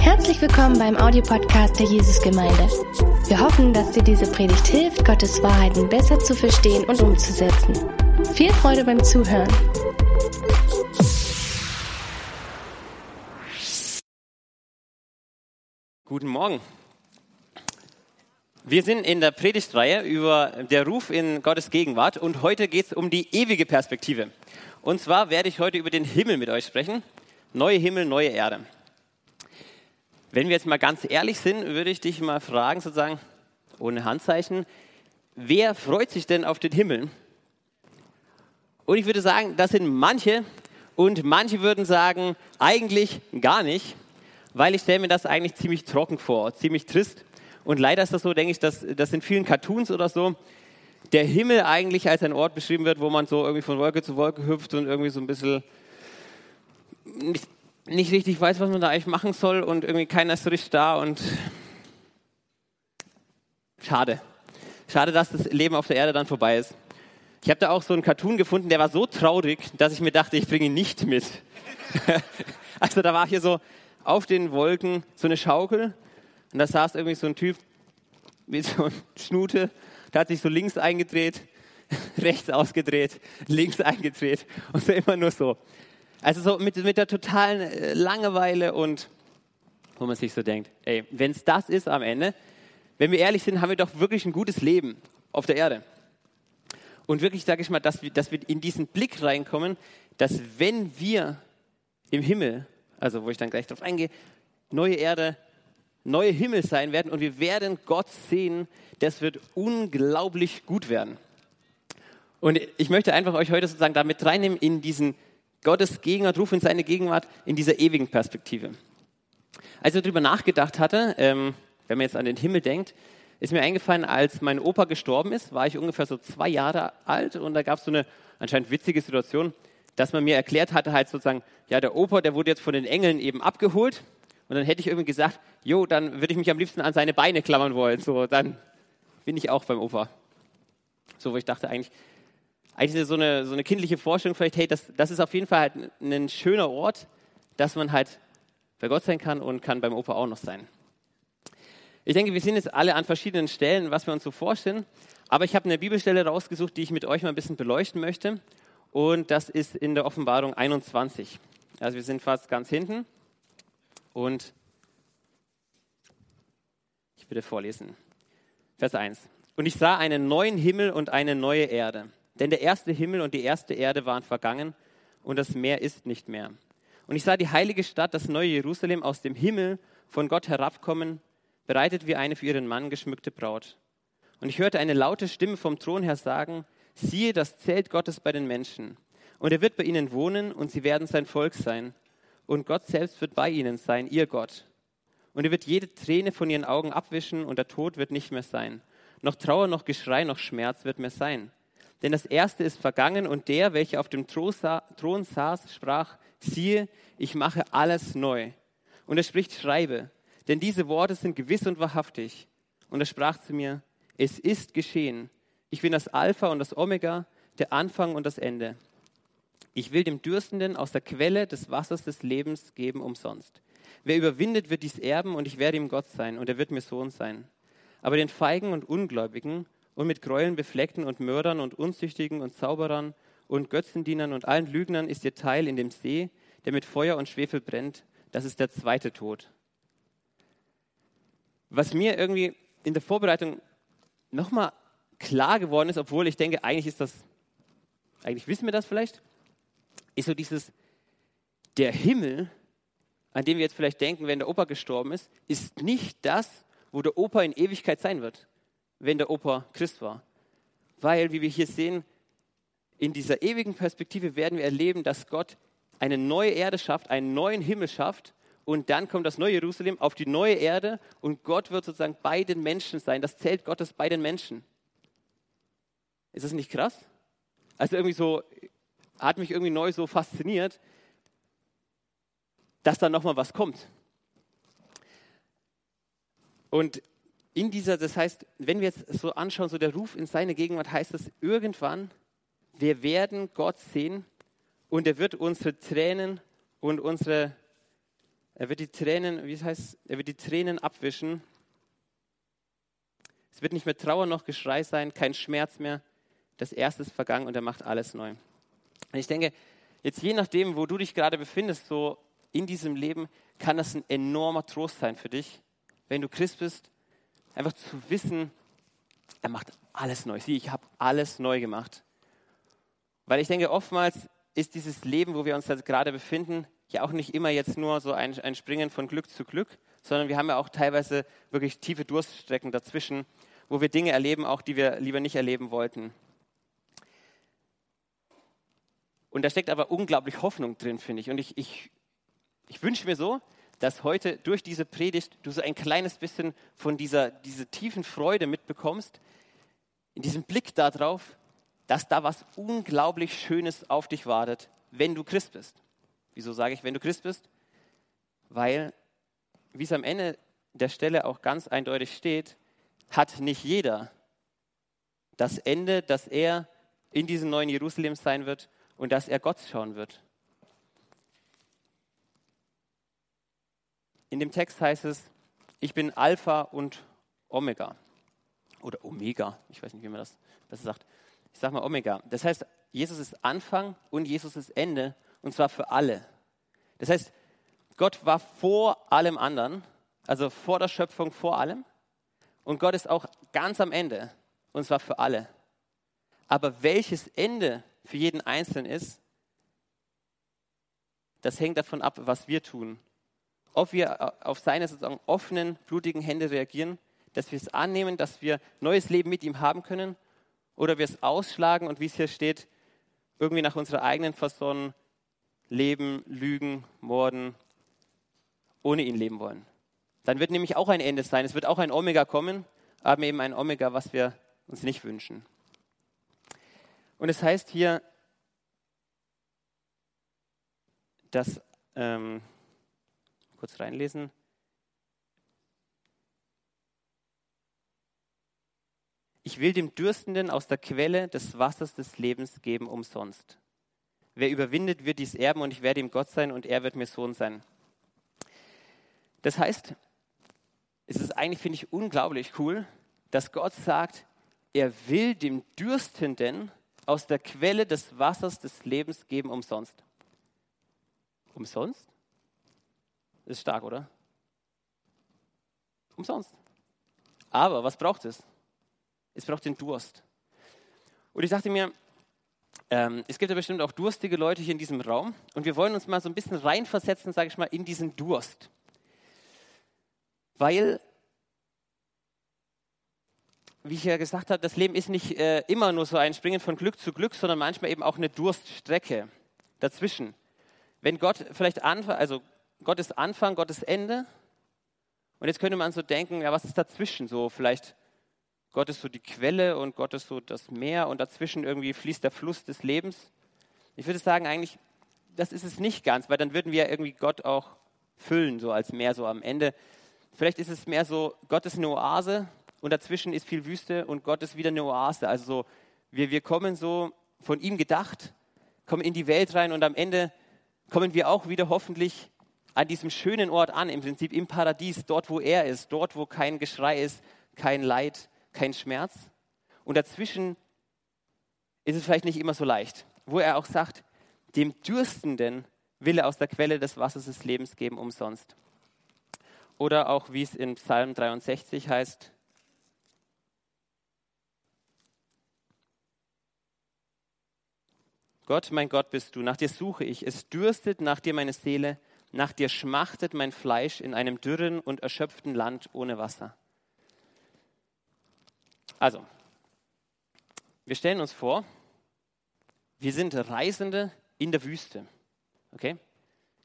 Herzlich willkommen beim Audiopodcast der Jesusgemeinde. Wir hoffen, dass dir diese Predigt hilft, Gottes Wahrheiten besser zu verstehen und umzusetzen. Viel Freude beim Zuhören. Guten Morgen. Wir sind in der Predigtreihe über der Ruf in Gottes Gegenwart und heute geht es um die ewige Perspektive. Und zwar werde ich heute über den Himmel mit euch sprechen. Neue Himmel, neue Erde. Wenn wir jetzt mal ganz ehrlich sind, würde ich dich mal fragen, sozusagen ohne Handzeichen, wer freut sich denn auf den Himmel? Und ich würde sagen, das sind manche und manche würden sagen, eigentlich gar nicht weil ich stelle mir das eigentlich ziemlich trocken vor, ziemlich trist. Und leider ist das so, denke ich, dass das in vielen Cartoons oder so der Himmel eigentlich als ein Ort beschrieben wird, wo man so irgendwie von Wolke zu Wolke hüpft und irgendwie so ein bisschen nicht, nicht richtig weiß, was man da eigentlich machen soll und irgendwie keiner ist so richtig da und schade. Schade, dass das Leben auf der Erde dann vorbei ist. Ich habe da auch so einen Cartoon gefunden, der war so traurig, dass ich mir dachte, ich bringe ihn nicht mit. also da war hier so auf den Wolken so eine Schaukel und da saß irgendwie so ein Typ mit so einer Schnute, der hat sich so links eingedreht, rechts ausgedreht, links eingedreht und so immer nur so. Also so mit, mit der totalen äh, Langeweile und wo man sich so denkt, ey, wenn es das ist am Ende, wenn wir ehrlich sind, haben wir doch wirklich ein gutes Leben auf der Erde. Und wirklich, sage ich mal, dass wir, dass wir in diesen Blick reinkommen, dass wenn wir im Himmel also wo ich dann gleich drauf eingehe, neue Erde, neue Himmel sein werden und wir werden Gott sehen. Das wird unglaublich gut werden. Und ich möchte einfach euch heute sozusagen damit reinnehmen in diesen Gottes Gegenwart, Ruf in seine Gegenwart, in dieser ewigen Perspektive. Als ich darüber nachgedacht hatte, ähm, wenn man jetzt an den Himmel denkt, ist mir eingefallen, als mein Opa gestorben ist, war ich ungefähr so zwei Jahre alt und da gab es so eine anscheinend witzige Situation dass man mir erklärt hatte, halt sozusagen, ja, der Opa, der wurde jetzt von den Engeln eben abgeholt. Und dann hätte ich irgendwie gesagt, jo, dann würde ich mich am liebsten an seine Beine klammern wollen. So, dann bin ich auch beim Opa. So, wo ich dachte eigentlich, eigentlich so eine, so eine kindliche Vorstellung vielleicht, hey, das, das ist auf jeden Fall halt ein schöner Ort, dass man halt bei Gott sein kann und kann beim Opa auch noch sein. Ich denke, wir sind jetzt alle an verschiedenen Stellen, was wir uns so vorstellen. Aber ich habe eine Bibelstelle rausgesucht, die ich mit euch mal ein bisschen beleuchten möchte und das ist in der Offenbarung 21. Also wir sind fast ganz hinten und ich würde vorlesen. Vers 1. Und ich sah einen neuen Himmel und eine neue Erde. Denn der erste Himmel und die erste Erde waren vergangen und das Meer ist nicht mehr. Und ich sah die heilige Stadt, das neue Jerusalem, aus dem Himmel von Gott herabkommen, bereitet wie eine für ihren Mann geschmückte Braut. Und ich hörte eine laute Stimme vom Thron her sagen, siehe das Zelt Gottes bei den Menschen. Und er wird bei ihnen wohnen und sie werden sein Volk sein. Und Gott selbst wird bei ihnen sein, ihr Gott. Und er wird jede Träne von ihren Augen abwischen und der Tod wird nicht mehr sein. Noch Trauer, noch Geschrei, noch Schmerz wird mehr sein. Denn das Erste ist vergangen und der, welcher auf dem Thron saß, sprach, siehe, ich mache alles neu. Und er spricht, schreibe, denn diese Worte sind gewiss und wahrhaftig. Und er sprach zu mir, es ist geschehen. Ich bin das Alpha und das Omega, der Anfang und das Ende. Ich will dem Dürstenden aus der Quelle des Wassers des Lebens geben umsonst. Wer überwindet, wird dies erben und ich werde ihm Gott sein und er wird mir Sohn sein. Aber den Feigen und Ungläubigen und mit Gräueln befleckten und Mördern und Unzüchtigen und Zauberern und Götzendienern und allen Lügnern ist ihr Teil in dem See, der mit Feuer und Schwefel brennt. Das ist der zweite Tod. Was mir irgendwie in der Vorbereitung nochmal klar geworden ist, obwohl ich denke, eigentlich ist das, eigentlich wissen wir das vielleicht, ist so dieses, der Himmel, an den wir jetzt vielleicht denken, wenn der Opa gestorben ist, ist nicht das, wo der Opa in Ewigkeit sein wird, wenn der Opa Christ war. Weil, wie wir hier sehen, in dieser ewigen Perspektive werden wir erleben, dass Gott eine neue Erde schafft, einen neuen Himmel schafft und dann kommt das neue Jerusalem auf die neue Erde und Gott wird sozusagen bei den Menschen sein, das Zelt Gottes bei den Menschen. Ist das nicht krass? Also irgendwie so, hat mich irgendwie neu so fasziniert, dass da nochmal was kommt. Und in dieser, das heißt, wenn wir jetzt so anschauen, so der Ruf in seine Gegenwart, heißt es irgendwann, wir werden Gott sehen und er wird unsere Tränen und unsere Er wird die Tränen, wie es heißt, er wird die Tränen abwischen. Es wird nicht mehr Trauer noch Geschrei sein, kein Schmerz mehr. Das Erste ist vergangen und er macht alles neu. Und ich denke, jetzt je nachdem, wo du dich gerade befindest, so in diesem Leben, kann das ein enormer Trost sein für dich, wenn du Christ bist, einfach zu wissen, er macht alles neu. Sieh, ich habe alles neu gemacht. Weil ich denke, oftmals ist dieses Leben, wo wir uns gerade befinden, ja auch nicht immer jetzt nur so ein, ein Springen von Glück zu Glück, sondern wir haben ja auch teilweise wirklich tiefe Durststrecken dazwischen, wo wir Dinge erleben, auch die wir lieber nicht erleben wollten. Und da steckt aber unglaublich Hoffnung drin, finde ich. Und ich, ich, ich wünsche mir so, dass heute durch diese Predigt du so ein kleines bisschen von dieser, dieser tiefen Freude mitbekommst, in diesem Blick darauf, dass da was unglaublich Schönes auf dich wartet, wenn du Christ bist. Wieso sage ich, wenn du Christ bist? Weil, wie es am Ende der Stelle auch ganz eindeutig steht, hat nicht jeder das Ende, dass er in diesem neuen Jerusalem sein wird und dass er Gott schauen wird. In dem Text heißt es, ich bin Alpha und Omega. Oder Omega, ich weiß nicht, wie man das besser sagt. Ich sage mal Omega. Das heißt, Jesus ist Anfang und Jesus ist Ende und zwar für alle. Das heißt, Gott war vor allem anderen, also vor der Schöpfung vor allem und Gott ist auch ganz am Ende und zwar für alle. Aber welches Ende für jeden Einzelnen ist, das hängt davon ab, was wir tun. Ob wir auf seine sozusagen offenen, blutigen Hände reagieren, dass wir es annehmen, dass wir neues Leben mit ihm haben können, oder wir es ausschlagen und wie es hier steht, irgendwie nach unserer eigenen Fasson leben, lügen, morden, ohne ihn leben wollen. Dann wird nämlich auch ein Ende sein. Es wird auch ein Omega kommen, aber eben ein Omega, was wir uns nicht wünschen. Und es heißt hier, dass, ähm, kurz reinlesen, Ich will dem Dürstenden aus der Quelle des Wassers des Lebens geben umsonst. Wer überwindet, wird dies erben und ich werde ihm Gott sein und er wird mir Sohn sein. Das heißt, es ist eigentlich, finde ich, unglaublich cool, dass Gott sagt, er will dem Dürstenden aus der Quelle des Wassers des Lebens geben umsonst. Umsonst? Ist stark, oder? Umsonst. Aber was braucht es? Es braucht den Durst. Und ich dachte mir, ähm, es gibt ja bestimmt auch durstige Leute hier in diesem Raum und wir wollen uns mal so ein bisschen reinversetzen, sage ich mal, in diesen Durst. Weil wie ich ja gesagt habe, das Leben ist nicht äh, immer nur so ein Springen von Glück zu Glück, sondern manchmal eben auch eine Durststrecke dazwischen. Wenn Gott vielleicht Anfang, also Gott ist Anfang, Gott ist Ende. Und jetzt könnte man so denken, ja, was ist dazwischen? So vielleicht Gott ist so die Quelle und Gott ist so das Meer und dazwischen irgendwie fließt der Fluss des Lebens. Ich würde sagen, eigentlich, das ist es nicht ganz, weil dann würden wir irgendwie Gott auch füllen, so als Meer, so am Ende. Vielleicht ist es mehr so, Gott ist eine Oase und dazwischen ist viel Wüste und Gott ist wieder eine Oase. Also so, wir, wir kommen so von ihm gedacht, kommen in die Welt rein und am Ende kommen wir auch wieder hoffentlich an diesem schönen Ort an, im Prinzip im Paradies, dort wo er ist, dort wo kein Geschrei ist, kein Leid, kein Schmerz. Und dazwischen ist es vielleicht nicht immer so leicht, wo er auch sagt, dem Dürstenden will er aus der Quelle des Wassers des Lebens geben umsonst. Oder auch wie es in Psalm 63 heißt, Gott, mein Gott bist du, nach dir suche ich, es dürstet nach dir meine Seele, nach dir schmachtet mein Fleisch in einem dürren und erschöpften Land ohne Wasser. Also, wir stellen uns vor, wir sind Reisende in der Wüste. Okay?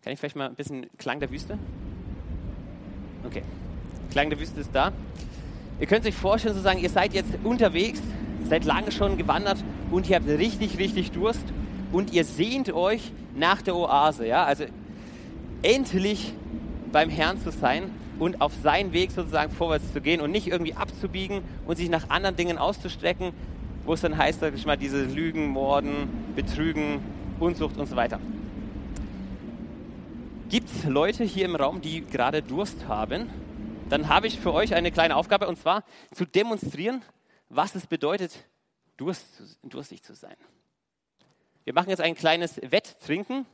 Kann ich vielleicht mal ein bisschen Klang der Wüste? Okay. Klang der Wüste ist da. Ihr könnt euch vorstellen, sozusagen, ihr seid jetzt unterwegs, seid lange schon gewandert und ihr habt richtig, richtig Durst und ihr sehnt euch nach der Oase, ja, also endlich beim Herrn zu sein und auf seinen Weg sozusagen vorwärts zu gehen und nicht irgendwie abzubiegen und sich nach anderen Dingen auszustrecken, wo es dann heißt, sag ich mal, diese Lügen, Morden, Betrügen, Unzucht und so weiter. Gibt es Leute hier im Raum, die gerade Durst haben? Dann habe ich für euch eine kleine Aufgabe und zwar zu demonstrieren, was es bedeutet, Durst, durstig zu sein. Wir machen jetzt ein kleines Wetttrinken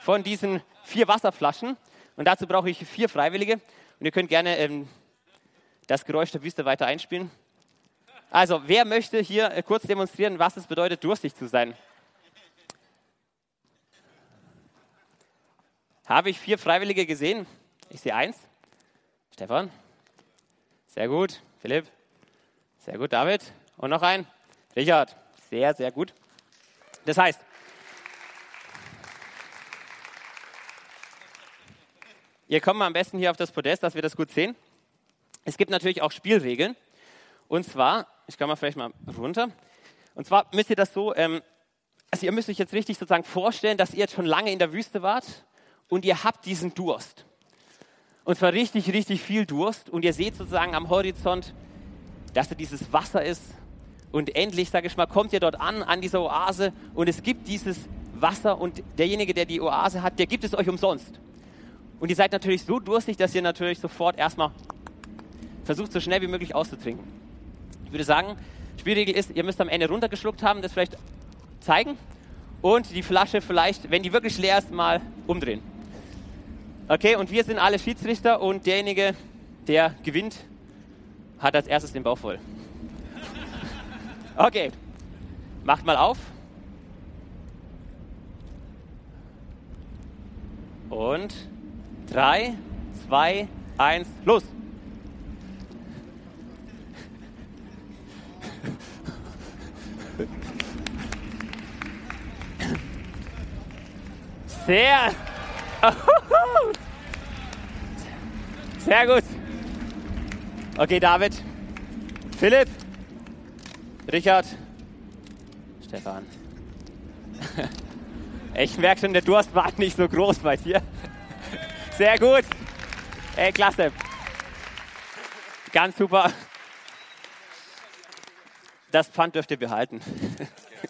von diesen vier Wasserflaschen und dazu brauche ich vier Freiwillige und ihr könnt gerne ähm, das Geräusch der Wüste weiter einspielen. Also, wer möchte hier äh, kurz demonstrieren, was es bedeutet, durstig zu sein? Habe ich vier Freiwillige gesehen? Ich sehe eins. Stefan. Sehr gut. Philipp. Sehr gut. David. Und noch ein. Richard. Sehr, sehr gut. Das heißt, ihr kommt mal am besten hier auf das Podest, dass wir das gut sehen. Es gibt natürlich auch Spielregeln. Und zwar, ich kann mal vielleicht mal runter. Und zwar müsst ihr das so, ähm, also ihr müsst euch jetzt richtig sozusagen vorstellen, dass ihr jetzt schon lange in der Wüste wart und ihr habt diesen Durst. Und zwar richtig, richtig viel Durst. Und ihr seht sozusagen am Horizont, dass da dieses Wasser ist. Und endlich, sage ich mal, kommt ihr dort an, an dieser Oase. Und es gibt dieses Wasser. Und derjenige, der die Oase hat, der gibt es euch umsonst. Und ihr seid natürlich so durstig, dass ihr natürlich sofort erstmal versucht so schnell wie möglich auszutrinken. Ich würde sagen, Spielregel ist, ihr müsst am Ende runtergeschluckt haben, das vielleicht zeigen und die Flasche vielleicht, wenn die wirklich leer ist, mal umdrehen. Okay, und wir sind alle Schiedsrichter und derjenige, der gewinnt, hat als erstes den Bauch voll. Okay, macht mal auf. Und drei, zwei, eins, los! Sehr. Sehr gut. Okay, David. Philipp. Richard. Stefan. Ich merke schon, der Durst war nicht so groß bei dir. Sehr gut. Ey, klasse. Ganz super. Das Pfand dürft ihr behalten.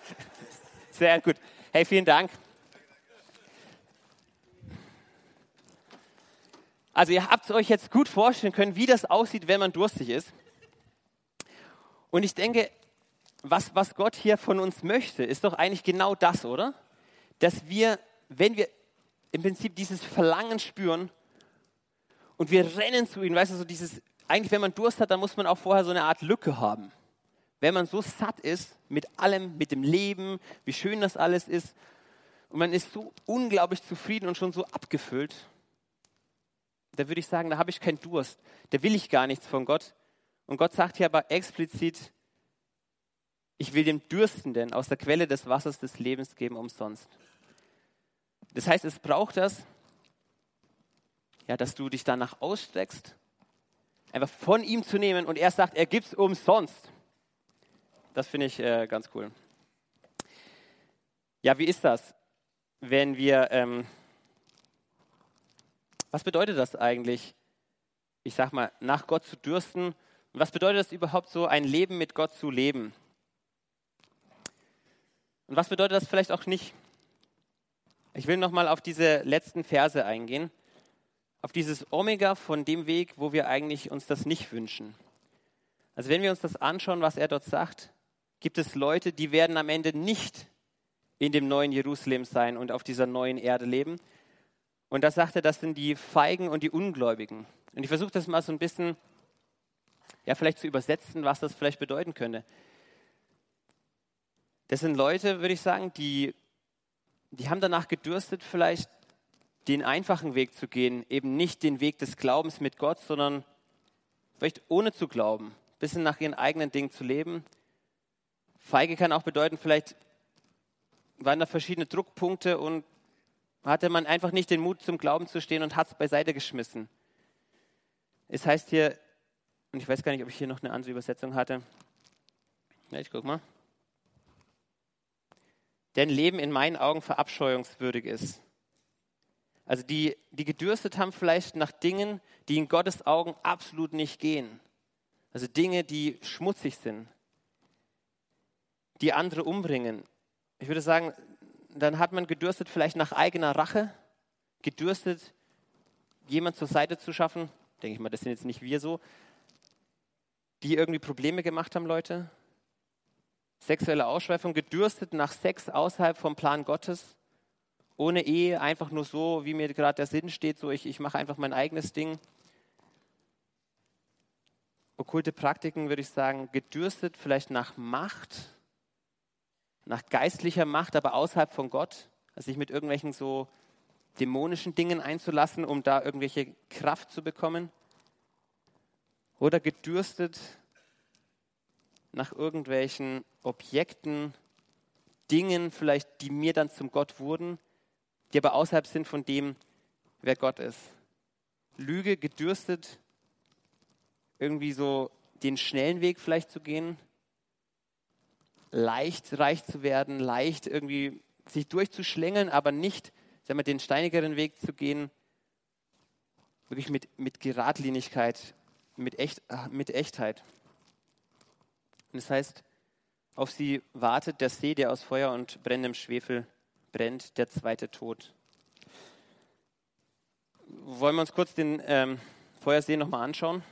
Sehr gut. Hey, vielen Dank. Also ihr habt euch jetzt gut vorstellen können, wie das aussieht, wenn man durstig ist. Und ich denke, was, was Gott hier von uns möchte, ist doch eigentlich genau das, oder? Dass wir, wenn wir im Prinzip dieses Verlangen spüren und wir rennen zu ihm, weißt du, so dieses, eigentlich wenn man Durst hat, dann muss man auch vorher so eine Art Lücke haben. Wenn man so satt ist mit allem, mit dem Leben, wie schön das alles ist und man ist so unglaublich zufrieden und schon so abgefüllt, da würde ich sagen, da habe ich keinen Durst, da will ich gar nichts von Gott. Und Gott sagt hier aber explizit, ich will dem Dürstenden aus der Quelle des Wassers des Lebens geben umsonst. Das heißt, es braucht das, ja, dass du dich danach ausstreckst, einfach von ihm zu nehmen und er sagt, er gibt es umsonst. Das finde ich äh, ganz cool. Ja, wie ist das, wenn wir ähm, was bedeutet das eigentlich, ich sag mal, nach Gott zu dürsten? Und was bedeutet das überhaupt so, ein Leben mit Gott zu leben? Und was bedeutet das vielleicht auch nicht? Ich will nochmal auf diese letzten Verse eingehen, auf dieses Omega von dem Weg, wo wir eigentlich uns das nicht wünschen. Also wenn wir uns das anschauen, was er dort sagt, gibt es Leute, die werden am Ende nicht in dem neuen Jerusalem sein und auf dieser neuen Erde leben, und da sagt er, das sind die Feigen und die Ungläubigen. Und ich versuche das mal so ein bisschen, ja, vielleicht zu übersetzen, was das vielleicht bedeuten könnte. Das sind Leute, würde ich sagen, die, die haben danach gedürstet, vielleicht den einfachen Weg zu gehen, eben nicht den Weg des Glaubens mit Gott, sondern vielleicht ohne zu glauben, ein bisschen nach ihren eigenen Dingen zu leben. Feige kann auch bedeuten, vielleicht waren da verschiedene Druckpunkte und hatte man einfach nicht den Mut zum Glauben zu stehen und hat es beiseite geschmissen. Es heißt hier, und ich weiß gar nicht, ob ich hier noch eine andere Übersetzung hatte. Ja, ich guck mal. Denn Leben in meinen Augen verabscheuungswürdig ist. Also die, die gedürstet haben vielleicht nach Dingen, die in Gottes Augen absolut nicht gehen. Also Dinge, die schmutzig sind, die andere umbringen. Ich würde sagen, dann hat man gedürstet vielleicht nach eigener Rache, gedürstet jemand zur Seite zu schaffen, denke ich mal, das sind jetzt nicht wir so, die irgendwie Probleme gemacht haben, Leute. Sexuelle Ausschweifung, gedürstet nach Sex außerhalb vom Plan Gottes, ohne Ehe, einfach nur so, wie mir gerade der Sinn steht, so ich, ich mache einfach mein eigenes Ding. Okkulte Praktiken, würde ich sagen, gedürstet vielleicht nach Macht, nach geistlicher Macht, aber außerhalb von Gott, also sich mit irgendwelchen so dämonischen Dingen einzulassen, um da irgendwelche Kraft zu bekommen. Oder gedürstet nach irgendwelchen Objekten, Dingen vielleicht, die mir dann zum Gott wurden, die aber außerhalb sind von dem, wer Gott ist. Lüge, gedürstet, irgendwie so den schnellen Weg vielleicht zu gehen, leicht reich zu werden, leicht irgendwie sich durchzuschlängeln, aber nicht sagen wir, den steinigeren Weg zu gehen, wirklich mit, mit Geradlinigkeit, mit, Echt, mit Echtheit. Und das heißt, auf sie wartet der See, der aus Feuer und brennendem Schwefel brennt, der zweite Tod. Wollen wir uns kurz den ähm, Feuersee nochmal anschauen?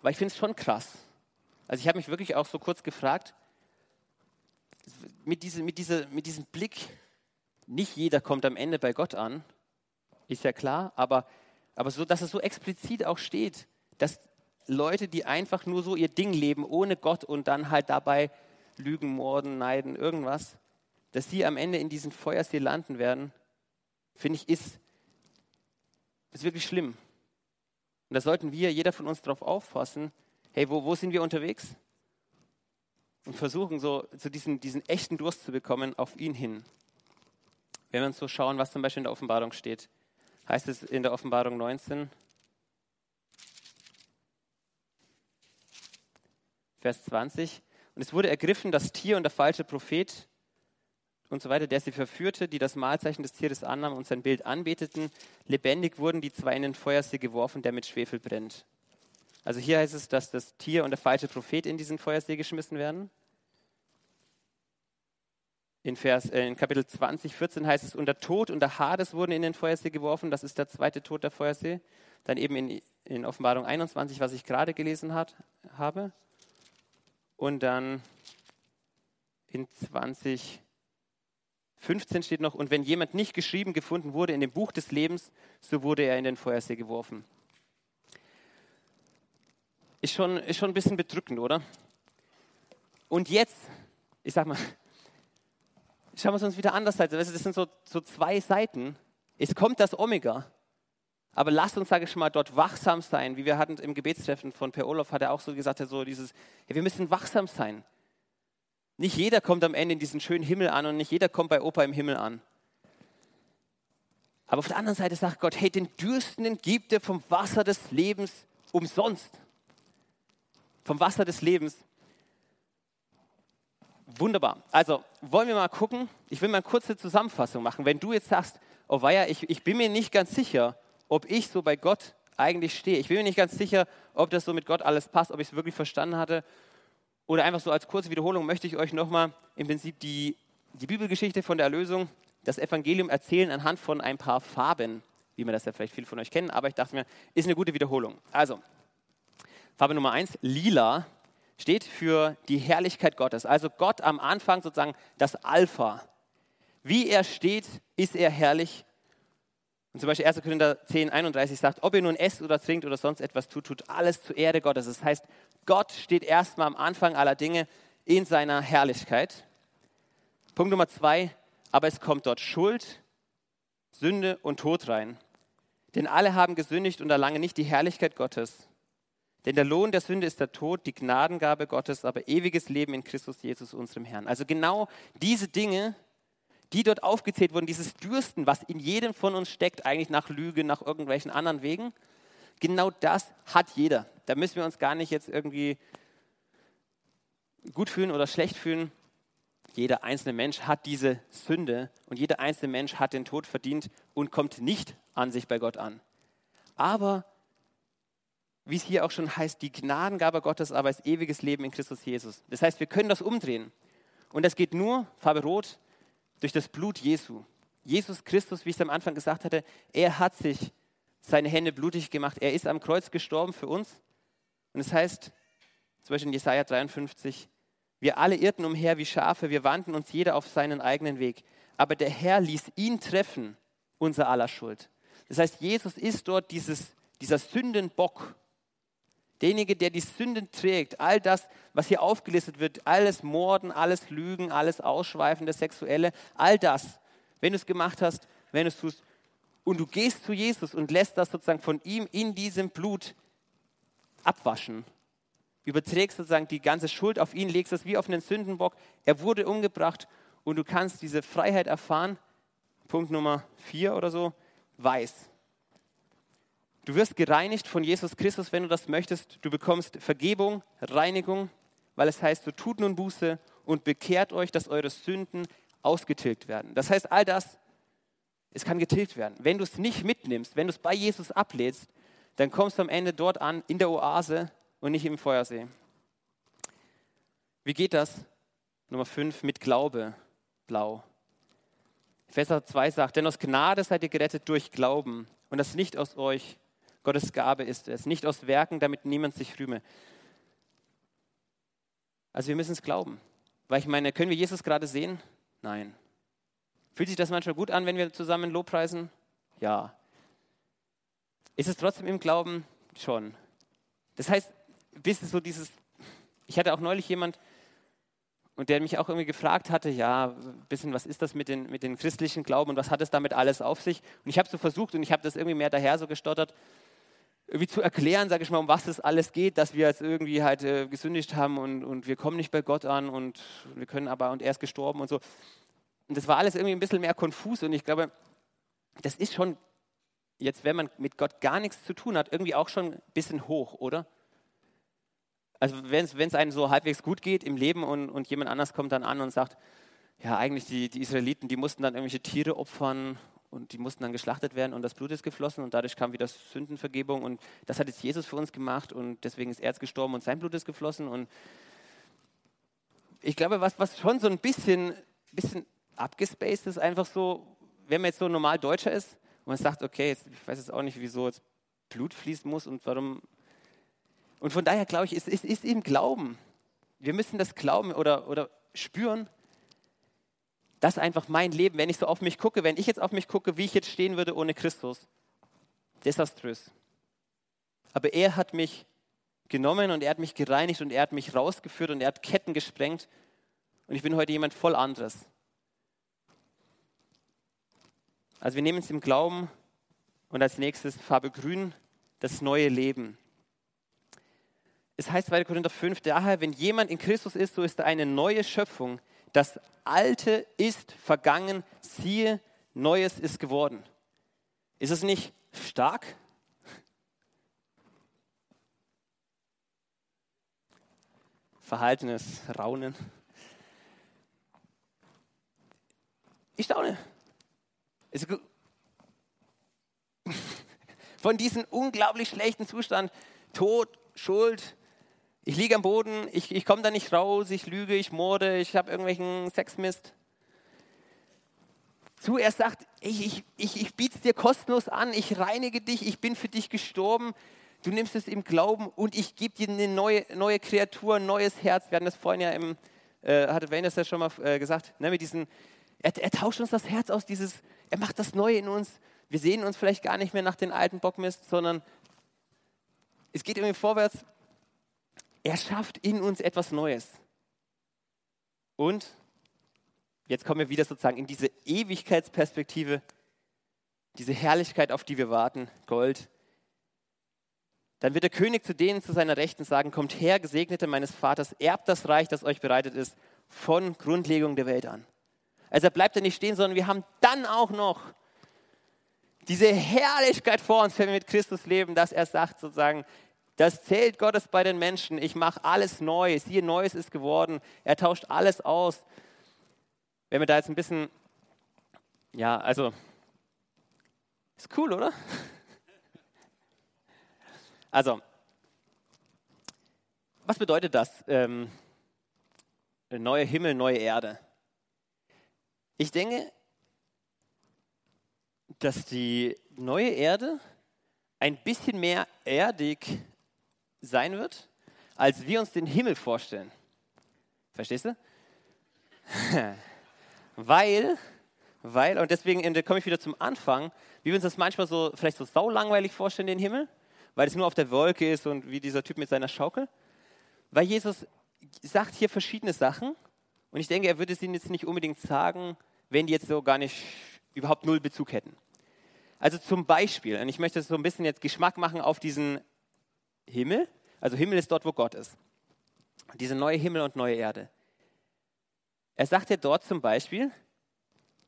Weil ich finde es schon krass. Also ich habe mich wirklich auch so kurz gefragt, mit, diese, mit, diese, mit diesem Blick, nicht jeder kommt am Ende bei Gott an, ist ja klar, aber, aber so, dass es so explizit auch steht, dass Leute, die einfach nur so ihr Ding leben, ohne Gott und dann halt dabei lügen, morden, neiden, irgendwas, dass sie am Ende in diesen Feuersee landen werden, finde ich, ist, ist wirklich schlimm. Und da sollten wir, jeder von uns, darauf aufpassen, hey, wo, wo sind wir unterwegs? Und versuchen, so, so diesen, diesen echten Durst zu bekommen auf ihn hin. Wenn wir uns so schauen, was zum Beispiel in der Offenbarung steht, heißt es in der Offenbarung 19, Vers 20, und es wurde ergriffen das Tier und der falsche Prophet und so weiter, der sie verführte, die das Mahlzeichen des Tieres annahmen und sein Bild anbeteten. Lebendig wurden die zwei in den Feuersee geworfen, der mit Schwefel brennt. Also hier heißt es, dass das Tier und der falsche Prophet in diesen Feuersee geschmissen werden. In, Vers, äh, in Kapitel 20, 14 heißt es, und der Tod und der Hades wurden in den Feuersee geworfen. Das ist der zweite Tod der Feuersee. Dann eben in, in Offenbarung 21, was ich gerade gelesen hat, habe. Und dann in 20, 15 steht noch, und wenn jemand nicht geschrieben gefunden wurde in dem Buch des Lebens, so wurde er in den Feuersee geworfen. Ist schon, ist schon ein bisschen bedrückend, oder? Und jetzt, ich sag mal, schauen wir es uns wieder anders an. Das sind so, so zwei Seiten. Es kommt das Omega. Aber lasst uns, sage ich mal, dort wachsam sein. Wie wir hatten im Gebetstreffen von Per Olof, hat er auch so gesagt, so dieses, ja, wir müssen wachsam sein. Nicht jeder kommt am Ende in diesen schönen Himmel an und nicht jeder kommt bei Opa im Himmel an. Aber auf der anderen Seite sagt Gott, hey, den Dürstenden gibt er vom Wasser des Lebens umsonst. Vom Wasser des Lebens. Wunderbar. Also wollen wir mal gucken. Ich will mal eine kurze Zusammenfassung machen. Wenn du jetzt sagst, oh weia, ich, ich bin mir nicht ganz sicher, ob ich so bei Gott eigentlich stehe. Ich bin mir nicht ganz sicher, ob das so mit Gott alles passt, ob ich es wirklich verstanden hatte oder einfach so als kurze Wiederholung möchte ich euch nochmal im Prinzip die, die Bibelgeschichte von der Erlösung, das Evangelium erzählen anhand von ein paar Farben, wie man das ja vielleicht viele von euch kennen, aber ich dachte mir, ist eine gute Wiederholung. Also, Farbe Nummer eins, lila, steht für die Herrlichkeit Gottes. Also Gott am Anfang sozusagen das Alpha. Wie er steht, ist er herrlich. Und zum Beispiel 1. Korinther 10, 31 sagt, ob ihr nun esst oder trinkt oder sonst etwas tut, tut alles zur Ehre Gottes. Das heißt, Gott steht erstmal am Anfang aller Dinge in seiner Herrlichkeit. Punkt Nummer zwei, aber es kommt dort Schuld, Sünde und Tod rein. Denn alle haben gesündigt und erlangen nicht die Herrlichkeit Gottes. Denn der Lohn der Sünde ist der Tod, die Gnadengabe Gottes, aber ewiges Leben in Christus Jesus, unserem Herrn. Also genau diese Dinge, die dort aufgezählt wurden, dieses Dürsten, was in jedem von uns steckt, eigentlich nach Lüge, nach irgendwelchen anderen Wegen, Genau das hat jeder. Da müssen wir uns gar nicht jetzt irgendwie gut fühlen oder schlecht fühlen. Jeder einzelne Mensch hat diese Sünde und jeder einzelne Mensch hat den Tod verdient und kommt nicht an sich bei Gott an. Aber, wie es hier auch schon heißt, die Gnadengabe Gottes aber ist ewiges Leben in Christus Jesus. Das heißt, wir können das umdrehen. Und das geht nur, Farbe Rot, durch das Blut Jesu. Jesus Christus, wie ich es am Anfang gesagt hatte, er hat sich seine Hände blutig gemacht. Er ist am Kreuz gestorben für uns. Und es das heißt, zum Beispiel in Jesaja 53, wir alle irrten umher wie Schafe, wir wandten uns jeder auf seinen eigenen Weg. Aber der Herr ließ ihn treffen, unser aller Schuld. Das heißt, Jesus ist dort dieses, dieser Sündenbock, derjenige, der die Sünden trägt. All das, was hier aufgelistet wird, alles Morden, alles Lügen, alles Ausschweifen, das Sexuelle, all das, wenn du es gemacht hast, wenn du es tust, und du gehst zu Jesus und lässt das sozusagen von ihm in diesem Blut abwaschen, überträgst sozusagen die ganze Schuld auf ihn, legst das wie auf einen Sündenbock. Er wurde umgebracht und du kannst diese Freiheit erfahren. Punkt Nummer vier oder so, weiß. Du wirst gereinigt von Jesus Christus, wenn du das möchtest. Du bekommst Vergebung, Reinigung, weil es heißt, so tut nun Buße und bekehrt euch, dass eure Sünden ausgetilgt werden. Das heißt, all das, es kann getilgt werden. Wenn du es nicht mitnimmst, wenn du es bei Jesus ablädst, dann kommst du am Ende dort an, in der Oase und nicht im Feuersee. Wie geht das? Nummer 5, mit Glaube, blau. Epheser 2 sagt, denn aus Gnade seid ihr gerettet durch Glauben und das nicht aus euch. Gottes Gabe ist es, nicht aus Werken, damit niemand sich rühme. Also wir müssen es glauben. Weil ich meine, können wir Jesus gerade sehen? Nein. Fühlt sich das manchmal gut an, wenn wir zusammen Lobpreisen? Ja. Ist es trotzdem im Glauben? Schon. Das heißt, bis so dieses, ich hatte auch neulich jemand, und der mich auch irgendwie gefragt hatte, ja, ein bisschen, was ist das mit den, mit den christlichen Glauben und was hat es damit alles auf sich? Und ich habe so versucht und ich habe das irgendwie mehr daher so gestottert, irgendwie zu erklären, sage ich mal, um was es alles geht, dass wir jetzt irgendwie halt äh, gesündigt haben und, und wir kommen nicht bei Gott an und wir können aber, und er ist gestorben und so. Und das war alles irgendwie ein bisschen mehr konfus und ich glaube, das ist schon jetzt, wenn man mit Gott gar nichts zu tun hat, irgendwie auch schon ein bisschen hoch, oder? Also wenn es einem so halbwegs gut geht im Leben und, und jemand anders kommt dann an und sagt, ja eigentlich die, die Israeliten, die mussten dann irgendwelche Tiere opfern und die mussten dann geschlachtet werden und das Blut ist geflossen und dadurch kam wieder Sündenvergebung. Und das hat jetzt Jesus für uns gemacht und deswegen ist er jetzt gestorben und sein Blut ist geflossen. Und ich glaube, was, was schon so ein bisschen, bisschen abgespaced ist, einfach so, wenn man jetzt so normal Deutscher ist und man sagt, okay, jetzt, ich weiß jetzt auch nicht, wieso jetzt Blut fließen muss und warum. Und von daher glaube ich, es ist, ist, eben Glauben. Wir müssen das glauben oder, oder spüren, dass einfach mein Leben, wenn ich so auf mich gucke, wenn ich jetzt auf mich gucke, wie ich jetzt stehen würde ohne Christus, desaströs. Aber er hat mich genommen und er hat mich gereinigt und er hat mich rausgeführt und er hat Ketten gesprengt und ich bin heute jemand voll anderes. Also wir nehmen es im Glauben und als nächstes Farbe Grün, das neue Leben. Es heißt 2. Korinther 5, daher, wenn jemand in Christus ist, so ist er eine neue Schöpfung. Das Alte ist vergangen, siehe, Neues ist geworden. Ist es nicht stark? Verhaltenes Raunen. Ich staune. Von diesem unglaublich schlechten Zustand, Tod, Schuld, ich liege am Boden, ich, ich komme da nicht raus, ich lüge, ich morde, ich habe irgendwelchen Sexmist. Zuerst sagt, ich, ich, ich, ich biete es dir kostenlos an, ich reinige dich, ich bin für dich gestorben. Du nimmst es im Glauben und ich gebe dir eine neue, neue Kreatur, ein neues Herz. Wir hatten das vorhin ja im, äh, hatte Wayne das ja schon mal äh, gesagt, ne, mit diesen, er, er, tauscht uns das Herz aus, dieses, er macht das Neue in uns. Wir sehen uns vielleicht gar nicht mehr nach den alten Bockmist, sondern es geht irgendwie vorwärts er schafft in uns etwas Neues. Und jetzt kommen wir wieder sozusagen in diese Ewigkeitsperspektive, diese Herrlichkeit, auf die wir warten, Gold. Dann wird der König zu denen zu seiner Rechten sagen, kommt her, Gesegnete meines Vaters, erbt das Reich, das euch bereitet ist, von Grundlegung der Welt an. Also er bleibt da nicht stehen, sondern wir haben dann auch noch diese Herrlichkeit vor uns, wenn wir mit Christus leben, dass er sagt sozusagen, das zählt Gottes bei den Menschen. Ich mache alles neu. Siehe, Neues ist geworden. Er tauscht alles aus. Wenn wir da jetzt ein bisschen, ja, also, ist cool, oder? Also, was bedeutet das? Ähm, neue Himmel, neue Erde. Ich denke, dass die neue Erde ein bisschen mehr erdig sein wird, als wir uns den Himmel vorstellen. Verstehst du? weil, weil, und deswegen komme ich wieder zum Anfang, wie wir uns das manchmal so, vielleicht so saulangweilig vorstellen, den Himmel, weil es nur auf der Wolke ist und wie dieser Typ mit seiner Schaukel. Weil Jesus sagt hier verschiedene Sachen und ich denke, er würde es ihnen jetzt nicht unbedingt sagen, wenn die jetzt so gar nicht überhaupt null Bezug hätten. Also zum Beispiel, und ich möchte so ein bisschen jetzt Geschmack machen auf diesen Himmel. Also Himmel ist dort, wo Gott ist. Diese neue Himmel und neue Erde. Er sagt ja dort zum Beispiel,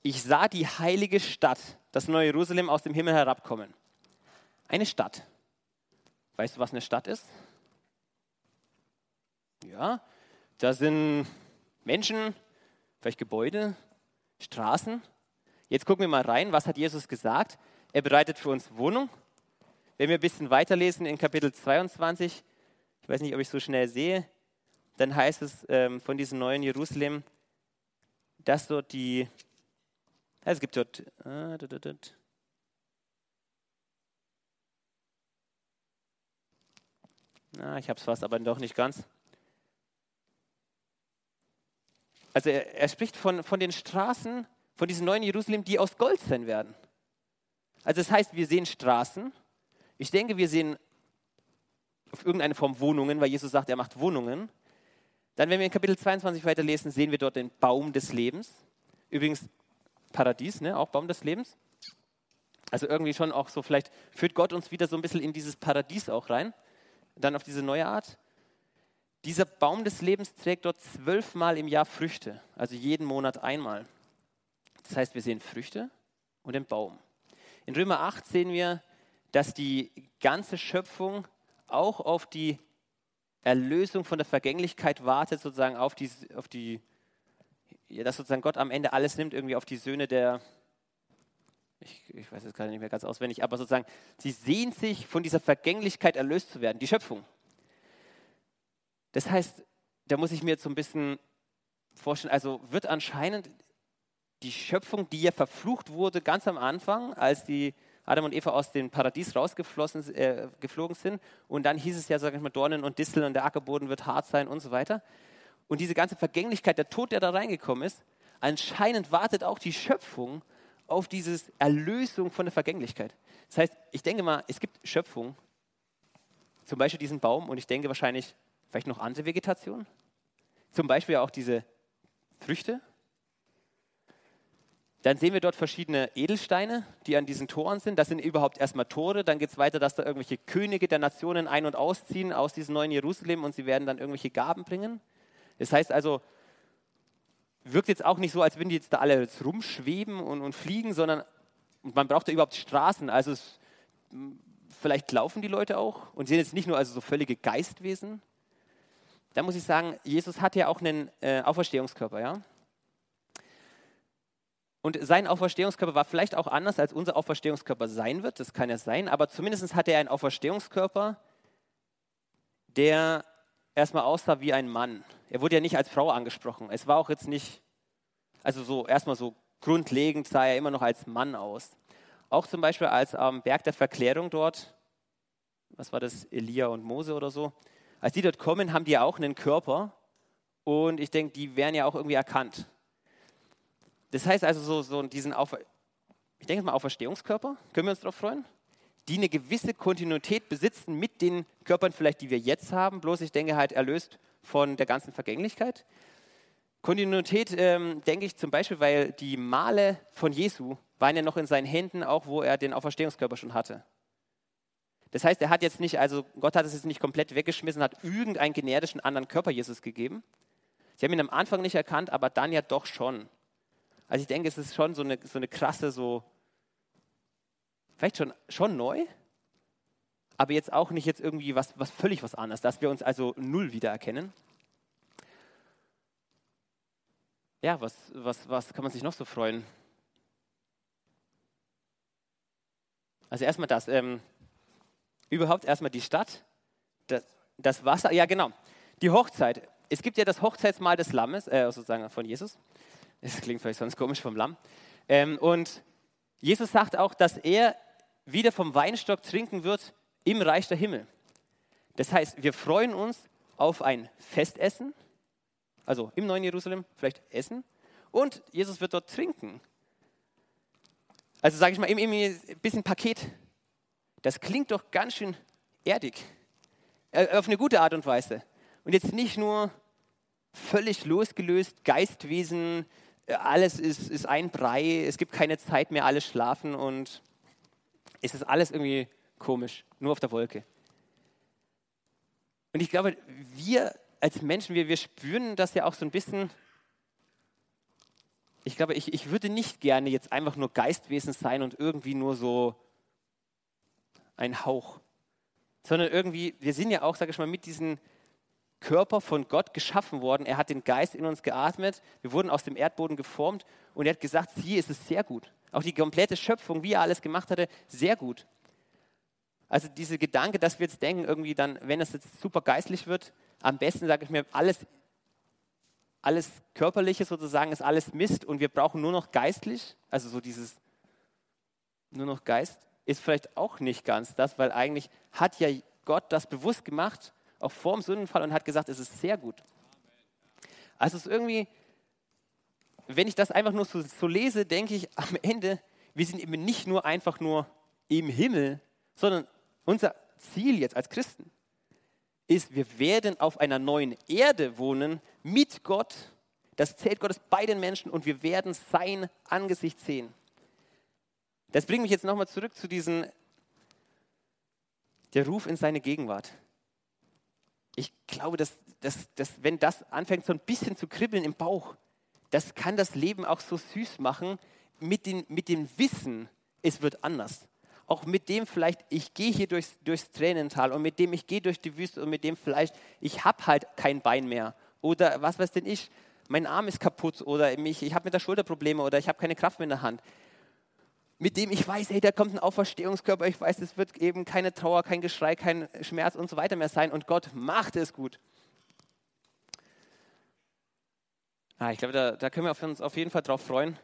ich sah die heilige Stadt, das neue Jerusalem, aus dem Himmel herabkommen. Eine Stadt. Weißt du, was eine Stadt ist? Ja, da sind Menschen, vielleicht Gebäude, Straßen. Jetzt gucken wir mal rein, was hat Jesus gesagt? Er bereitet für uns Wohnung. Wenn wir ein bisschen weiterlesen in Kapitel 22, ich weiß nicht, ob ich so schnell sehe, dann heißt es ähm, von diesem neuen Jerusalem, dass dort die, also es gibt dort, äh, dort, dort, na, ich habe es fast, aber doch nicht ganz. Also er, er spricht von, von den Straßen, von diesem neuen Jerusalem, die aus Gold sein werden. Also das heißt, wir sehen Straßen. Ich denke, wir sehen auf irgendeine Form Wohnungen, weil Jesus sagt, er macht Wohnungen. Dann, wenn wir in Kapitel 22 weiterlesen, sehen wir dort den Baum des Lebens. Übrigens Paradies, ne? auch Baum des Lebens. Also irgendwie schon auch so, vielleicht führt Gott uns wieder so ein bisschen in dieses Paradies auch rein. Dann auf diese neue Art. Dieser Baum des Lebens trägt dort zwölfmal im Jahr Früchte, also jeden Monat einmal. Das heißt, wir sehen Früchte und den Baum. In Römer 8 sehen wir, dass die ganze Schöpfung auch auf die Erlösung von der Vergänglichkeit wartet, sozusagen auf die, auf die ja, dass sozusagen Gott am Ende alles nimmt, irgendwie auf die Söhne der, ich, ich weiß jetzt gerade nicht mehr ganz auswendig, aber sozusagen, sie sehnt sich von dieser Vergänglichkeit erlöst zu werden, die Schöpfung. Das heißt, da muss ich mir jetzt so ein bisschen vorstellen, also wird anscheinend die Schöpfung, die ja verflucht wurde ganz am Anfang, als die Adam und Eva aus dem Paradies rausgeflogen äh, sind. Und dann hieß es ja, sag ich mal, Dornen und Disteln und der Ackerboden wird hart sein und so weiter. Und diese ganze Vergänglichkeit, der Tod, der da reingekommen ist, anscheinend wartet auch die Schöpfung auf diese Erlösung von der Vergänglichkeit. Das heißt, ich denke mal, es gibt Schöpfung, zum Beispiel diesen Baum und ich denke wahrscheinlich vielleicht noch andere Vegetation, zum Beispiel auch diese Früchte, dann sehen wir dort verschiedene Edelsteine, die an diesen Toren sind. Das sind überhaupt erstmal Tore. Dann geht es weiter, dass da irgendwelche Könige der Nationen ein- und ausziehen aus diesem neuen Jerusalem und sie werden dann irgendwelche Gaben bringen. Das heißt also, wirkt jetzt auch nicht so, als würden die jetzt da alle jetzt rumschweben und, und fliegen, sondern man braucht da überhaupt Straßen. Also es, vielleicht laufen die Leute auch und sind jetzt nicht nur also so völlige Geistwesen. Da muss ich sagen, Jesus hat ja auch einen äh, Auferstehungskörper, ja. Und sein Auferstehungskörper war vielleicht auch anders, als unser Auferstehungskörper sein wird. Das kann ja sein. Aber zumindest hatte er einen Auferstehungskörper, der erstmal aussah wie ein Mann. Er wurde ja nicht als Frau angesprochen. Es war auch jetzt nicht, also so erstmal so grundlegend sah er immer noch als Mann aus. Auch zum Beispiel als am Berg der Verklärung dort, was war das, Elia und Mose oder so, als die dort kommen, haben die ja auch einen Körper und ich denke, die werden ja auch irgendwie erkannt. Das heißt also so, so diesen Aufer ich denke mal Auferstehungskörper, können wir uns darauf freuen? Die eine gewisse Kontinuität besitzen mit den Körpern vielleicht, die wir jetzt haben, bloß ich denke halt erlöst von der ganzen Vergänglichkeit. Kontinuität ähm, denke ich zum Beispiel, weil die Male von Jesu waren ja noch in seinen Händen, auch wo er den Auferstehungskörper schon hatte. Das heißt, er hat jetzt nicht, also Gott hat es jetzt nicht komplett weggeschmissen, hat irgendeinen generischen anderen Körper Jesus gegeben. Sie haben ihn am Anfang nicht erkannt, aber dann ja doch schon. Also ich denke, es ist schon so eine, so eine krasse, so, vielleicht schon, schon neu, aber jetzt auch nicht jetzt irgendwie was, was völlig was anderes, dass wir uns also null wiedererkennen. Ja, was, was, was kann man sich noch so freuen? Also erstmal das, ähm, überhaupt erstmal die Stadt, das, das Wasser, ja genau, die Hochzeit. Es gibt ja das Hochzeitsmahl des Lammes, äh, sozusagen von Jesus. Das klingt vielleicht sonst komisch vom Lamm. Ähm, und Jesus sagt auch, dass er wieder vom Weinstock trinken wird im Reich der Himmel. Das heißt, wir freuen uns auf ein Festessen, also im neuen Jerusalem, vielleicht essen, und Jesus wird dort trinken. Also sage ich mal, irgendwie ein bisschen Paket. Das klingt doch ganz schön erdig. Äh, auf eine gute Art und Weise. Und jetzt nicht nur völlig losgelöst, Geistwesen, alles ist, ist ein Brei, es gibt keine Zeit mehr, alles schlafen und es ist alles irgendwie komisch, nur auf der Wolke. Und ich glaube, wir als Menschen, wir, wir spüren das ja auch so ein bisschen. Ich glaube, ich, ich würde nicht gerne jetzt einfach nur Geistwesen sein und irgendwie nur so ein Hauch, sondern irgendwie, wir sind ja auch, sage ich mal, mit diesem Körper von Gott geschaffen worden. Er hat den Geist in uns geatmet, wir wurden aus dem Erdboden geformt und er hat gesagt, hier ist es sehr gut. Auch die komplette Schöpfung, wie er alles gemacht hatte, sehr gut. Also dieser Gedanke, dass wir jetzt denken, irgendwie dann, wenn es jetzt super geistlich wird, am besten sage ich mir, alles, alles Körperliche sozusagen ist alles Mist und wir brauchen nur noch geistlich, also so dieses nur noch Geist, ist vielleicht auch nicht ganz das, weil eigentlich hat ja Gott das bewusst gemacht, auch vor dem Sündenfall und hat gesagt, es ist sehr gut. Also es ist irgendwie, wenn ich das einfach nur so, so lese, denke ich am Ende, wir sind eben nicht nur einfach nur im Himmel, sondern unser Ziel jetzt als Christen ist, wir werden auf einer neuen Erde wohnen mit Gott. Das zählt Gottes bei den Menschen und wir werden sein Angesicht sehen. Das bringt mich jetzt nochmal zurück zu diesem, der Ruf in seine Gegenwart. Ich glaube, dass, dass, dass wenn das anfängt so ein bisschen zu kribbeln im Bauch, das kann das Leben auch so süß machen. Mit, den, mit dem Wissen, es wird anders. Auch mit dem vielleicht, ich gehe hier durchs, durchs Tränental und mit dem ich gehe durch die Wüste und mit dem vielleicht, ich habe halt kein Bein mehr. Oder was weiß denn ich, mein Arm ist kaputt oder mich, ich habe mit der Schulter Probleme oder ich habe keine Kraft mehr in der Hand. Mit dem ich weiß, hey, da kommt ein Auferstehungskörper, ich weiß, es wird eben keine Trauer, kein Geschrei, kein Schmerz und so weiter mehr sein und Gott macht es gut. Ah, ich glaube, da, da können wir uns auf jeden Fall drauf freuen.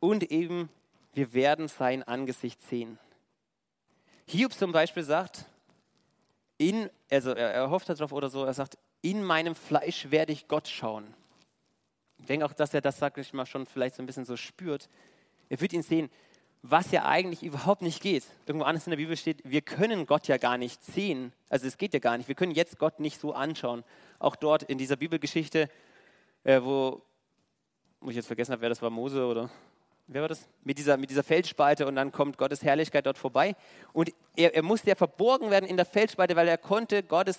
Und eben wir werden sein Angesicht sehen. Hiob zum Beispiel sagt, in, also er, er hofft darauf oder so, er sagt, in meinem Fleisch werde ich Gott schauen. Ich denke auch, dass er das, sag ich mal, schon vielleicht so ein bisschen so spürt. Er wird ihn sehen, was ja eigentlich überhaupt nicht geht. Irgendwo anders in der Bibel steht, wir können Gott ja gar nicht sehen. Also es geht ja gar nicht. Wir können jetzt Gott nicht so anschauen. Auch dort in dieser Bibelgeschichte, äh, wo, wo ich jetzt vergessen habe, wer das war, Mose oder wer war das? Mit dieser, mit dieser Felsspalte und dann kommt Gottes Herrlichkeit dort vorbei. Und er, er musste ja verborgen werden in der Felsspalte, weil er konnte Gottes,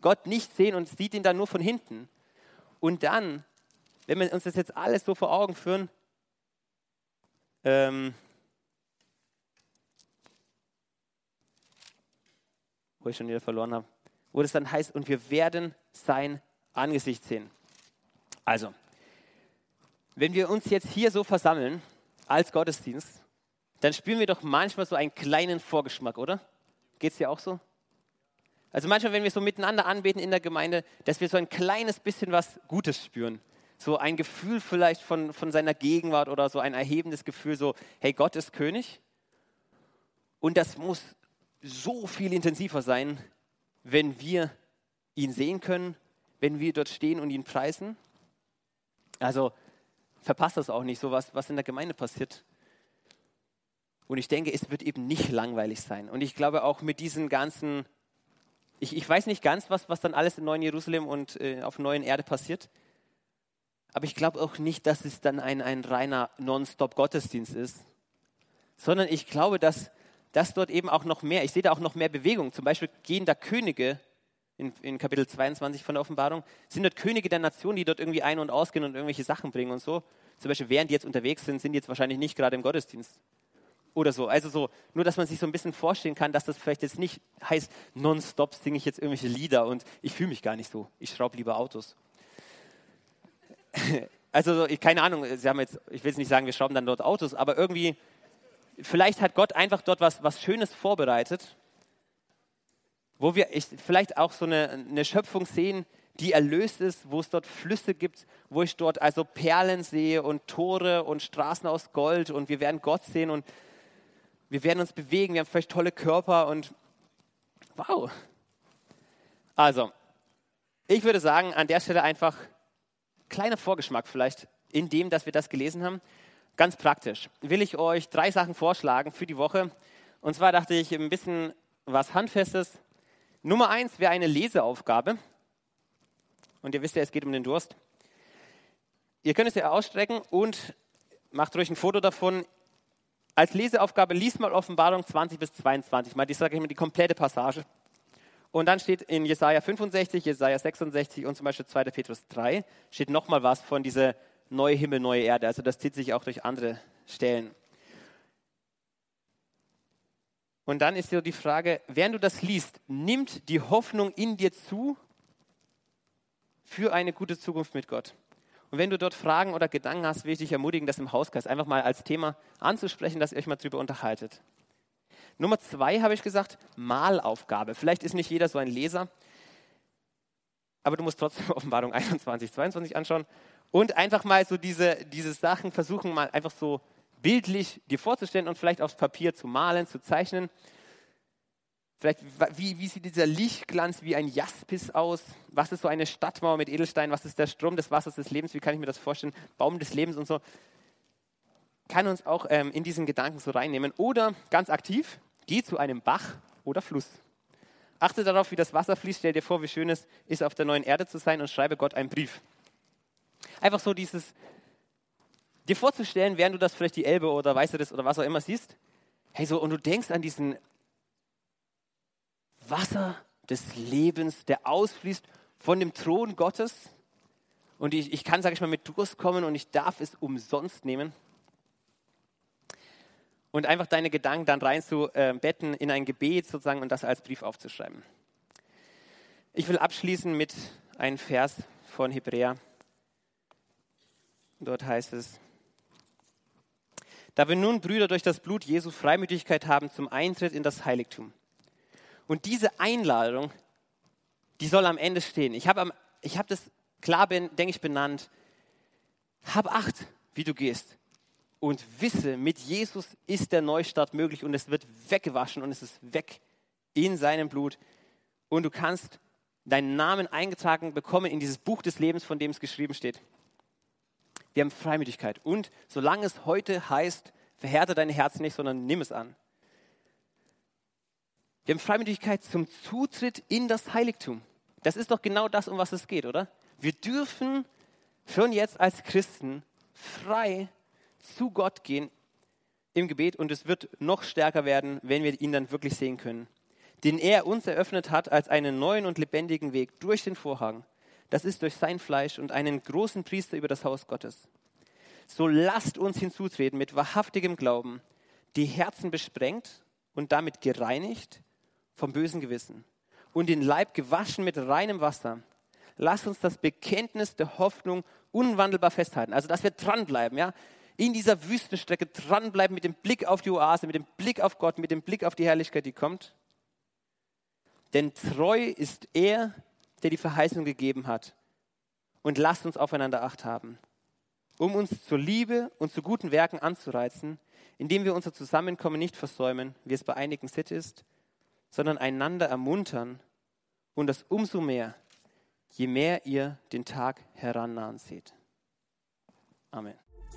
Gott nicht sehen und sieht ihn dann nur von hinten. Und dann, wenn wir uns das jetzt alles so vor Augen führen, ähm, wo ich schon wieder verloren habe, wo das dann heißt, und wir werden sein Angesicht sehen. Also, wenn wir uns jetzt hier so versammeln als Gottesdienst, dann spüren wir doch manchmal so einen kleinen Vorgeschmack, oder? Geht es dir auch so? Also manchmal, wenn wir so miteinander anbeten in der Gemeinde, dass wir so ein kleines bisschen was Gutes spüren. So ein Gefühl vielleicht von, von seiner Gegenwart oder so ein erhebendes Gefühl, so, hey, Gott ist König. Und das muss so viel intensiver sein, wenn wir ihn sehen können, wenn wir dort stehen und ihn preisen. Also verpasst das auch nicht, so was, was in der Gemeinde passiert. Und ich denke, es wird eben nicht langweilig sein. Und ich glaube auch mit diesen ganzen, ich, ich weiß nicht ganz, was, was dann alles in neuen Jerusalem und äh, auf neuen Erde passiert. Aber ich glaube auch nicht, dass es dann ein, ein reiner Non-Stop-Gottesdienst ist, sondern ich glaube, dass, dass dort eben auch noch mehr, ich sehe da auch noch mehr Bewegung. Zum Beispiel gehen da Könige in, in, Kapitel 22 von der Offenbarung, sind dort Könige der Nationen, die dort irgendwie ein- und ausgehen und irgendwelche Sachen bringen und so. Zum Beispiel, während die jetzt unterwegs sind, sind die jetzt wahrscheinlich nicht gerade im Gottesdienst. Oder so. Also so, nur dass man sich so ein bisschen vorstellen kann, dass das vielleicht jetzt nicht heißt, nonstop singe ich jetzt irgendwelche Lieder und ich fühle mich gar nicht so. Ich schraube lieber Autos. Also keine Ahnung, Sie haben jetzt, ich will jetzt nicht sagen, wir schrauben dann dort Autos, aber irgendwie, vielleicht hat Gott einfach dort was, was Schönes vorbereitet wo wir vielleicht auch so eine, eine Schöpfung sehen, die erlöst ist, wo es dort Flüsse gibt, wo ich dort also Perlen sehe und Tore und Straßen aus Gold und wir werden Gott sehen und wir werden uns bewegen, wir haben vielleicht tolle Körper und wow. Also, ich würde sagen, an der Stelle einfach kleiner Vorgeschmack vielleicht in dem, dass wir das gelesen haben. Ganz praktisch will ich euch drei Sachen vorschlagen für die Woche. Und zwar dachte ich ein bisschen was Handfestes. Nummer eins wäre eine Leseaufgabe. Und ihr wisst ja, es geht um den Durst. Ihr könnt es ja ausstrecken und macht euch ein Foto davon. Als Leseaufgabe liest mal Offenbarung 20 bis 22, mal die, sage ich mal, die komplette Passage. Und dann steht in Jesaja 65, Jesaja 66 und zum Beispiel 2. Petrus 3 steht nochmal was von dieser neue Himmel, neue Erde. Also das zieht sich auch durch andere Stellen. Und dann ist so die Frage, während du das liest, nimmt die Hoffnung in dir zu für eine gute Zukunft mit Gott? Und wenn du dort Fragen oder Gedanken hast, will ich dich ermutigen, das im Hauskreis einfach mal als Thema anzusprechen, dass ihr euch mal drüber unterhaltet. Nummer zwei habe ich gesagt, Malaufgabe. Vielleicht ist nicht jeder so ein Leser, aber du musst trotzdem Offenbarung 21, 22 anschauen und einfach mal so diese, diese Sachen versuchen, mal einfach so bildlich dir vorzustellen und vielleicht aufs Papier zu malen, zu zeichnen. Vielleicht, wie, wie sieht dieser Lichtglanz wie ein Jaspis aus? Was ist so eine Stadtmauer mit Edelstein? Was ist der Strom des Wassers des Lebens? Wie kann ich mir das vorstellen? Baum des Lebens und so. Kann uns auch ähm, in diesen Gedanken so reinnehmen. Oder ganz aktiv, geh zu einem Bach oder Fluss. Achte darauf, wie das Wasser fließt. Stell dir vor, wie schön es ist, auf der neuen Erde zu sein und schreibe Gott einen Brief. Einfach so dieses, dir vorzustellen, während du das vielleicht die Elbe oder das oder was auch immer siehst, hey, so, und du denkst an diesen Wasser des Lebens, der ausfließt von dem Thron Gottes. Und ich, ich kann, sage ich mal, mit Durst kommen und ich darf es umsonst nehmen. Und einfach deine Gedanken dann reinzubetten in ein Gebet sozusagen und das als Brief aufzuschreiben. Ich will abschließen mit einem Vers von Hebräer. Dort heißt es, da wir nun, Brüder, durch das Blut Jesu Freimütigkeit haben zum Eintritt in das Heiligtum. Und diese Einladung, die soll am Ende stehen. Ich habe hab das klar, denke ich, benannt. Hab Acht, wie du gehst. Und wisse, mit Jesus ist der Neustart möglich und es wird weggewaschen und es ist weg in seinem Blut. Und du kannst deinen Namen eingetragen bekommen in dieses Buch des Lebens, von dem es geschrieben steht. Wir haben Freimütigkeit. Und solange es heute heißt, verhärte deine Herzen nicht, sondern nimm es an. Wir haben Freimütigkeit zum Zutritt in das Heiligtum. Das ist doch genau das, um was es geht, oder? Wir dürfen schon jetzt als Christen frei zu Gott gehen im Gebet und es wird noch stärker werden, wenn wir ihn dann wirklich sehen können. Den er uns eröffnet hat als einen neuen und lebendigen Weg durch den Vorhang das ist durch sein Fleisch und einen großen Priester über das Haus Gottes. So lasst uns hinzutreten mit wahrhaftigem Glauben, die Herzen besprengt und damit gereinigt vom bösen Gewissen und den Leib gewaschen mit reinem Wasser. Lasst uns das Bekenntnis der Hoffnung unwandelbar festhalten. Also, dass wir dranbleiben, ja, in dieser Wüstenstrecke dranbleiben mit dem Blick auf die Oase, mit dem Blick auf Gott, mit dem Blick auf die Herrlichkeit, die kommt. Denn treu ist er, der die Verheißung gegeben hat. Und lasst uns aufeinander acht haben, um uns zur Liebe und zu guten Werken anzureizen, indem wir unser Zusammenkommen nicht versäumen, wie es bei einigen Sitt ist, sondern einander ermuntern und das umso mehr, je mehr ihr den Tag herannahen seht. Amen.